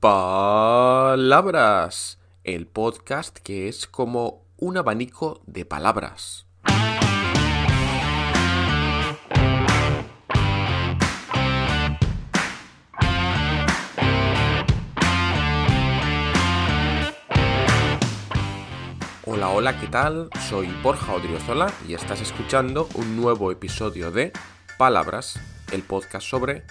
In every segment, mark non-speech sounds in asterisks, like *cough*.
Palabras, el podcast que es como un abanico de palabras. Hola, hola, ¿qué tal? Soy Borja Odriozola y estás escuchando un nuevo episodio de Palabras, el podcast sobre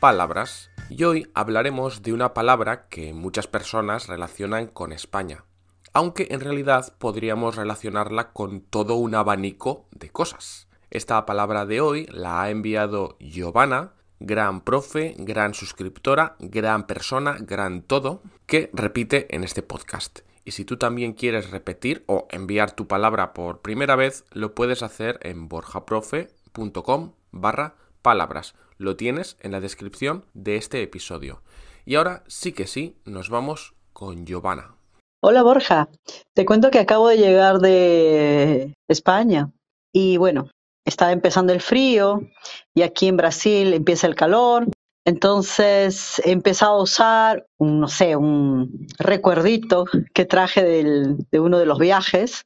palabras. Y hoy hablaremos de una palabra que muchas personas relacionan con España, aunque en realidad podríamos relacionarla con todo un abanico de cosas. Esta palabra de hoy la ha enviado Giovanna, gran profe, gran suscriptora, gran persona, gran todo, que repite en este podcast. Y si tú también quieres repetir o enviar tu palabra por primera vez, lo puedes hacer en borjaprofe.com barra palabras. Lo tienes en la descripción de este episodio. Y ahora sí que sí, nos vamos con Giovanna. Hola Borja, te cuento que acabo de llegar de España y bueno, está empezando el frío y aquí en Brasil empieza el calor entonces he empezado a usar, un, no sé, un recuerdito que traje de uno de los viajes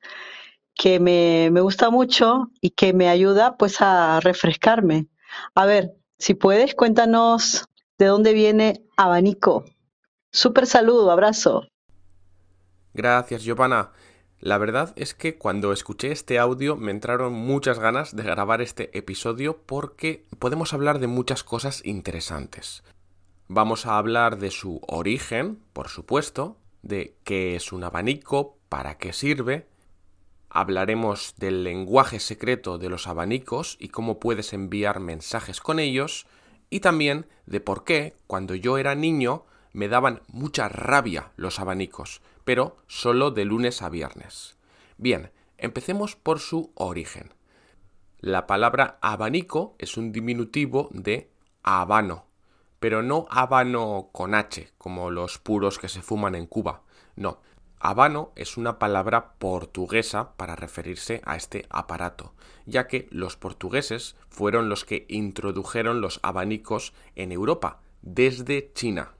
que me, me, gusta mucho y que me ayuda pues a refrescarme. A ver, si puedes, cuéntanos de dónde viene abanico. Súper saludo, abrazo. Gracias, Giovanna. La verdad es que cuando escuché este audio me entraron muchas ganas de grabar este episodio porque podemos hablar de muchas cosas interesantes. Vamos a hablar de su origen, por supuesto, de qué es un abanico, para qué sirve, hablaremos del lenguaje secreto de los abanicos y cómo puedes enviar mensajes con ellos, y también de por qué, cuando yo era niño, me daban mucha rabia los abanicos, pero solo de lunes a viernes. Bien, empecemos por su origen. La palabra abanico es un diminutivo de habano, pero no habano con H, como los puros que se fuman en Cuba. No, habano es una palabra portuguesa para referirse a este aparato, ya que los portugueses fueron los que introdujeron los abanicos en Europa, desde China.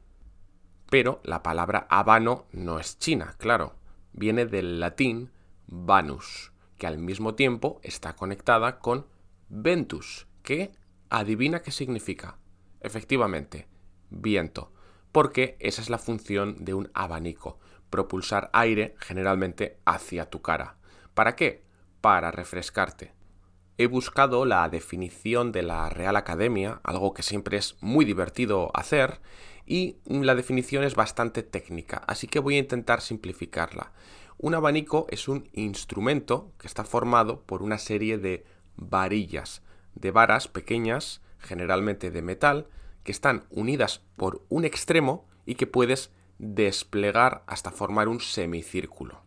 Pero la palabra habano no es china, claro. Viene del latín vanus, que al mismo tiempo está conectada con ventus, que adivina qué significa. Efectivamente, viento, porque esa es la función de un abanico, propulsar aire generalmente hacia tu cara. ¿Para qué? Para refrescarte. He buscado la definición de la Real Academia, algo que siempre es muy divertido hacer, y la definición es bastante técnica, así que voy a intentar simplificarla. Un abanico es un instrumento que está formado por una serie de varillas, de varas pequeñas, generalmente de metal, que están unidas por un extremo y que puedes desplegar hasta formar un semicírculo.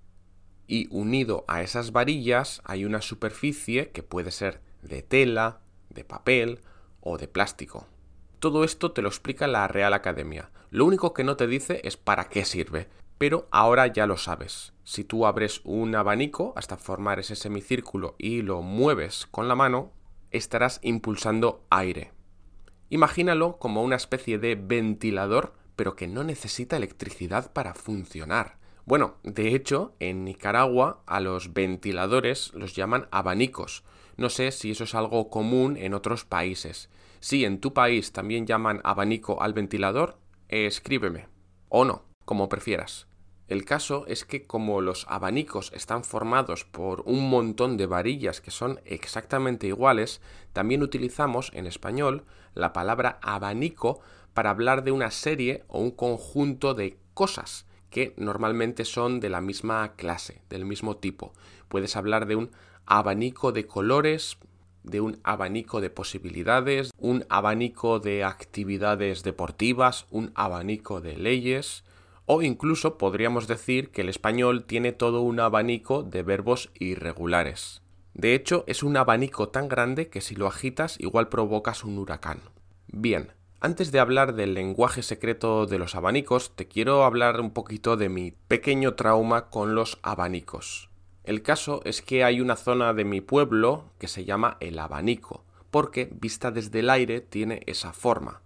Y unido a esas varillas hay una superficie que puede ser de tela, de papel o de plástico. Todo esto te lo explica la Real Academia. Lo único que no te dice es para qué sirve, pero ahora ya lo sabes. Si tú abres un abanico hasta formar ese semicírculo y lo mueves con la mano, estarás impulsando aire. Imagínalo como una especie de ventilador, pero que no necesita electricidad para funcionar. Bueno, de hecho, en Nicaragua a los ventiladores los llaman abanicos. No sé si eso es algo común en otros países. Si en tu país también llaman abanico al ventilador, escríbeme. O no, como prefieras. El caso es que como los abanicos están formados por un montón de varillas que son exactamente iguales, también utilizamos en español la palabra abanico para hablar de una serie o un conjunto de cosas que normalmente son de la misma clase, del mismo tipo. Puedes hablar de un abanico de colores, de un abanico de posibilidades, un abanico de actividades deportivas, un abanico de leyes, o incluso podríamos decir que el español tiene todo un abanico de verbos irregulares. De hecho, es un abanico tan grande que si lo agitas igual provocas un huracán. Bien, antes de hablar del lenguaje secreto de los abanicos, te quiero hablar un poquito de mi pequeño trauma con los abanicos. El caso es que hay una zona de mi pueblo que se llama el abanico, porque vista desde el aire tiene esa forma.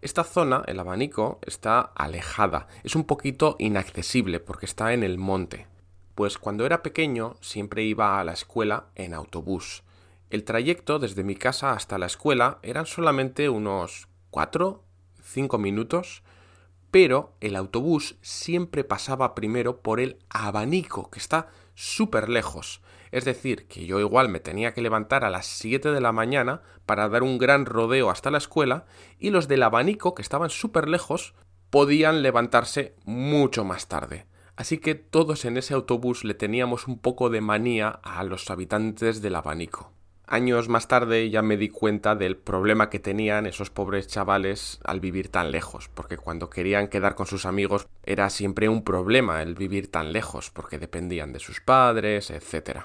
Esta zona, el abanico, está alejada, es un poquito inaccesible porque está en el monte. Pues cuando era pequeño siempre iba a la escuela en autobús. El trayecto desde mi casa hasta la escuela eran solamente unos 4, 5 minutos, pero el autobús siempre pasaba primero por el abanico, que está súper lejos. Es decir, que yo igual me tenía que levantar a las 7 de la mañana para dar un gran rodeo hasta la escuela y los del abanico, que estaban súper lejos, podían levantarse mucho más tarde. Así que todos en ese autobús le teníamos un poco de manía a los habitantes del abanico. Años más tarde ya me di cuenta del problema que tenían esos pobres chavales al vivir tan lejos, porque cuando querían quedar con sus amigos era siempre un problema el vivir tan lejos, porque dependían de sus padres, etc.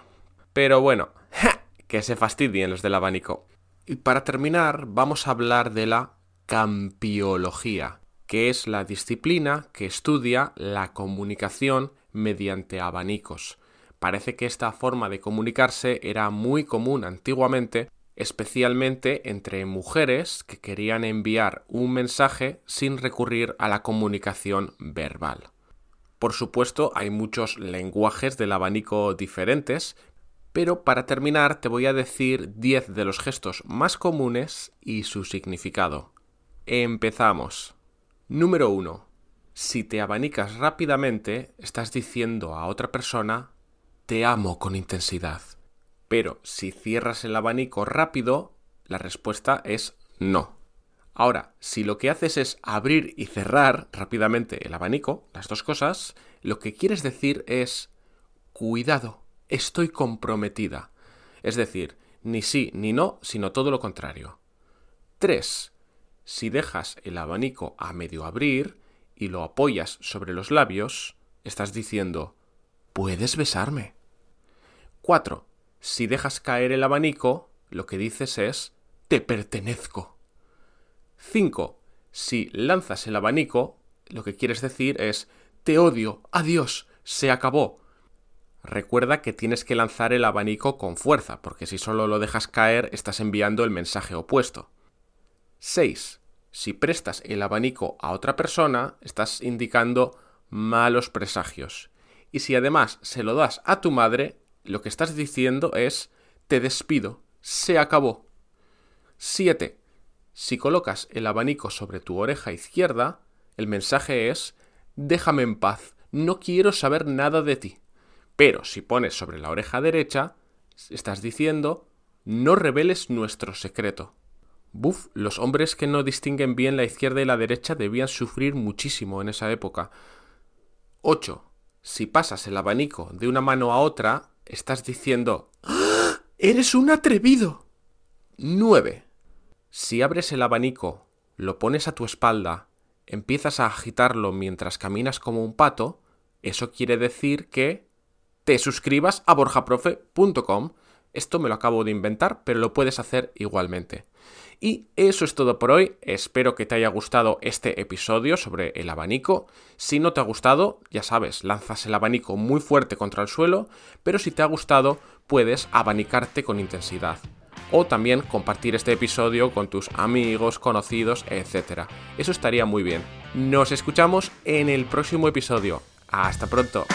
Pero bueno, *laughs* que se fastidien los del abanico. Y para terminar, vamos a hablar de la campiología, que es la disciplina que estudia la comunicación mediante abanicos. Parece que esta forma de comunicarse era muy común antiguamente, especialmente entre mujeres que querían enviar un mensaje sin recurrir a la comunicación verbal. Por supuesto, hay muchos lenguajes del abanico diferentes, pero para terminar te voy a decir 10 de los gestos más comunes y su significado. Empezamos. Número 1. Si te abanicas rápidamente, estás diciendo a otra persona te amo con intensidad. Pero si cierras el abanico rápido, la respuesta es no. Ahora, si lo que haces es abrir y cerrar rápidamente el abanico, las dos cosas, lo que quieres decir es cuidado, estoy comprometida. Es decir, ni sí ni no, sino todo lo contrario. 3. Si dejas el abanico a medio abrir y lo apoyas sobre los labios, estás diciendo puedes besarme. 4. Si dejas caer el abanico, lo que dices es te pertenezco. 5. Si lanzas el abanico, lo que quieres decir es te odio, adiós, se acabó. Recuerda que tienes que lanzar el abanico con fuerza, porque si solo lo dejas caer estás enviando el mensaje opuesto. 6. Si prestas el abanico a otra persona, estás indicando malos presagios. Y si además se lo das a tu madre, lo que estás diciendo es te despido, se acabó. 7. Si colocas el abanico sobre tu oreja izquierda, el mensaje es déjame en paz, no quiero saber nada de ti. Pero si pones sobre la oreja derecha, estás diciendo no reveles nuestro secreto. Buf, los hombres que no distinguen bien la izquierda y la derecha debían sufrir muchísimo en esa época. 8. Si pasas el abanico de una mano a otra, estás diciendo ¡Ah! ¡Eres un atrevido! 9. Si abres el abanico, lo pones a tu espalda, empiezas a agitarlo mientras caminas como un pato, eso quiere decir que te suscribas a borjaprofe.com. Esto me lo acabo de inventar, pero lo puedes hacer igualmente. Y eso es todo por hoy. Espero que te haya gustado este episodio sobre el abanico. Si no te ha gustado, ya sabes, lanzas el abanico muy fuerte contra el suelo, pero si te ha gustado, puedes abanicarte con intensidad. O también compartir este episodio con tus amigos, conocidos, etc. Eso estaría muy bien. Nos escuchamos en el próximo episodio. Hasta pronto.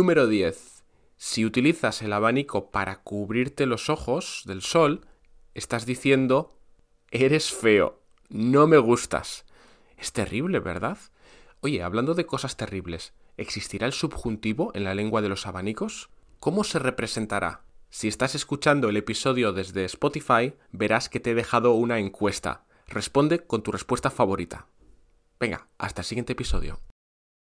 Número 10. Si utilizas el abanico para cubrirte los ojos del sol, estás diciendo, eres feo, no me gustas. Es terrible, ¿verdad? Oye, hablando de cosas terribles, ¿existirá el subjuntivo en la lengua de los abanicos? ¿Cómo se representará? Si estás escuchando el episodio desde Spotify, verás que te he dejado una encuesta. Responde con tu respuesta favorita. Venga, hasta el siguiente episodio.